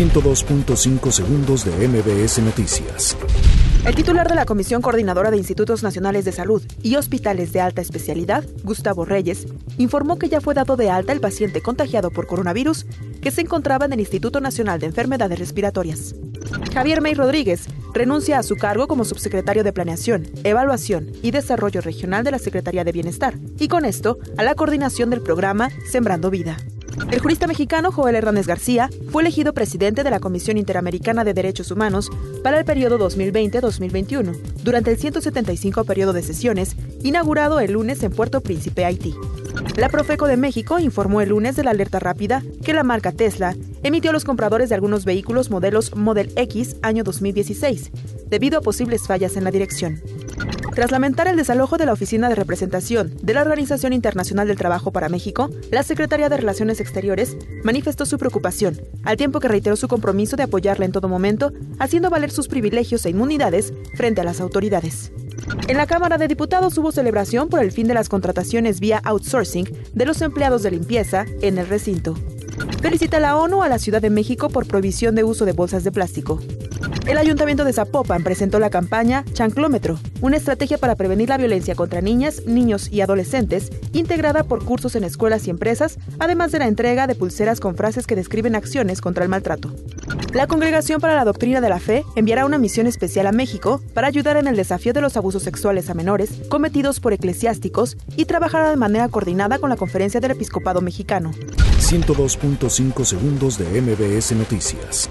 102.5 segundos de MBS Noticias. El titular de la Comisión Coordinadora de Institutos Nacionales de Salud y Hospitales de Alta Especialidad, Gustavo Reyes, informó que ya fue dado de alta el paciente contagiado por coronavirus que se encontraba en el Instituto Nacional de Enfermedades Respiratorias. Javier May Rodríguez renuncia a su cargo como subsecretario de Planeación, Evaluación y Desarrollo Regional de la Secretaría de Bienestar y con esto a la coordinación del programa Sembrando Vida. El jurista mexicano Joel Hernández García fue elegido presidente de la Comisión Interamericana de Derechos Humanos para el periodo 2020-2021, durante el 175 periodo de sesiones, inaugurado el lunes en Puerto Príncipe, Haití. La Profeco de México informó el lunes de la alerta rápida que la marca Tesla emitió a los compradores de algunos vehículos modelos Model X año 2016, debido a posibles fallas en la dirección. Tras lamentar el desalojo de la Oficina de Representación de la Organización Internacional del Trabajo para México, la Secretaría de Relaciones Exteriores manifestó su preocupación, al tiempo que reiteró su compromiso de apoyarla en todo momento, haciendo valer sus privilegios e inmunidades frente a las autoridades. En la Cámara de Diputados hubo celebración por el fin de las contrataciones vía outsourcing de los empleados de limpieza en el recinto. Felicita la ONU a la Ciudad de México por prohibición de uso de bolsas de plástico. El Ayuntamiento de Zapopan presentó la campaña Chanclómetro, una estrategia para prevenir la violencia contra niñas, niños y adolescentes, integrada por cursos en escuelas y empresas, además de la entrega de pulseras con frases que describen acciones contra el maltrato. La Congregación para la Doctrina de la Fe enviará una misión especial a México para ayudar en el desafío de los abusos sexuales a menores cometidos por eclesiásticos y trabajará de manera coordinada con la Conferencia del Episcopado Mexicano. 102.5 segundos de MBS Noticias.